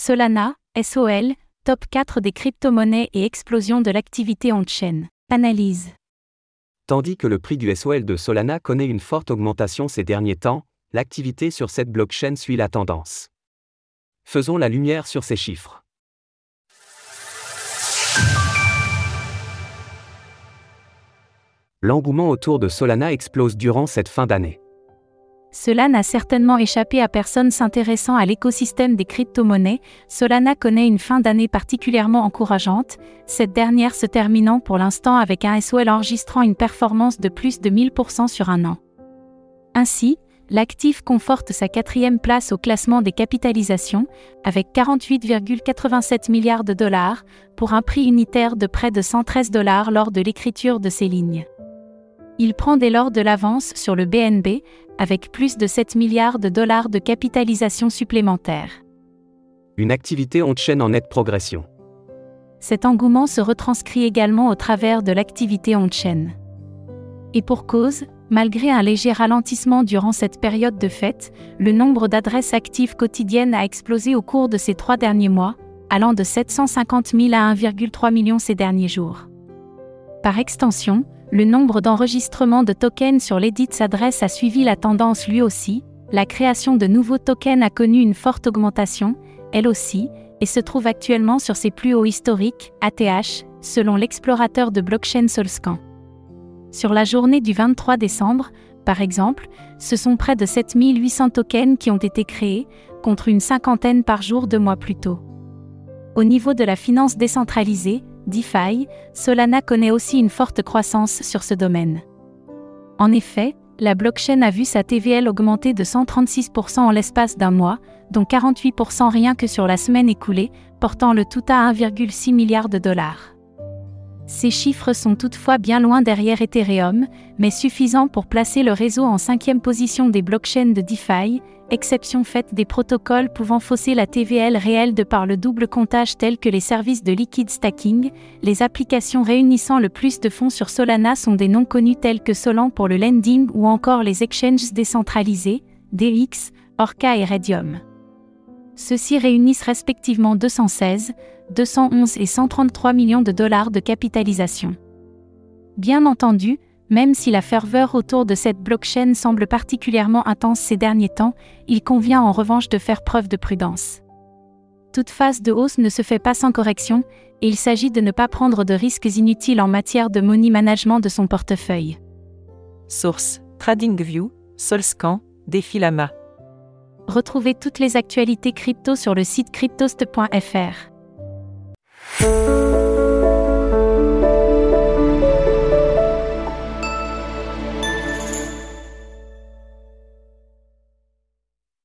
Solana, SOL, top 4 des crypto-monnaies et explosion de l'activité on-chain. Analyse. Tandis que le prix du SOL de Solana connaît une forte augmentation ces derniers temps, l'activité sur cette blockchain suit la tendance. Faisons la lumière sur ces chiffres. L'engouement autour de Solana explose durant cette fin d'année. Cela n'a certainement échappé à personne s'intéressant à l'écosystème des crypto-monnaies. Solana connaît une fin d'année particulièrement encourageante, cette dernière se terminant pour l'instant avec un SOL enregistrant une performance de plus de 1000% sur un an. Ainsi, l'actif conforte sa quatrième place au classement des capitalisations, avec 48,87 milliards de dollars, pour un prix unitaire de près de 113 dollars lors de l'écriture de ces lignes. Il prend dès lors de l'avance sur le BNB, avec plus de 7 milliards de dollars de capitalisation supplémentaire. Une activité on-chain en nette progression. Cet engouement se retranscrit également au travers de l'activité on-chain. Et pour cause, malgré un léger ralentissement durant cette période de fête, le nombre d'adresses actives quotidiennes a explosé au cours de ces trois derniers mois, allant de 750 000 à 1,3 million ces derniers jours. Par extension, le nombre d'enregistrements de tokens sur l'Edit adresse a suivi la tendance lui aussi, la création de nouveaux tokens a connu une forte augmentation, elle aussi, et se trouve actuellement sur ses plus hauts historiques, ATH, selon l'explorateur de blockchain Solscan. Sur la journée du 23 décembre, par exemple, ce sont près de 7800 tokens qui ont été créés, contre une cinquantaine par jour deux mois plus tôt. Au niveau de la finance décentralisée, DeFi, Solana connaît aussi une forte croissance sur ce domaine. En effet, la blockchain a vu sa TVL augmenter de 136% en l'espace d'un mois, dont 48% rien que sur la semaine écoulée, portant le tout à 1,6 milliard de dollars. Ces chiffres sont toutefois bien loin derrière Ethereum, mais suffisants pour placer le réseau en cinquième position des blockchains de DeFi, exception faite des protocoles pouvant fausser la TVL réelle de par le double comptage tels que les services de liquid stacking, les applications réunissant le plus de fonds sur Solana sont des noms connus tels que Solan pour le lending ou encore les exchanges décentralisés, DX, Orca et Radium. Ceux-ci réunissent respectivement 216, 211 et 133 millions de dollars de capitalisation. Bien entendu, même si la ferveur autour de cette blockchain semble particulièrement intense ces derniers temps, il convient en revanche de faire preuve de prudence. Toute phase de hausse ne se fait pas sans correction, et il s'agit de ne pas prendre de risques inutiles en matière de money management de son portefeuille. Source TradingView, Solscan, Défilama. Retrouvez toutes les actualités crypto sur le site cryptost.fr.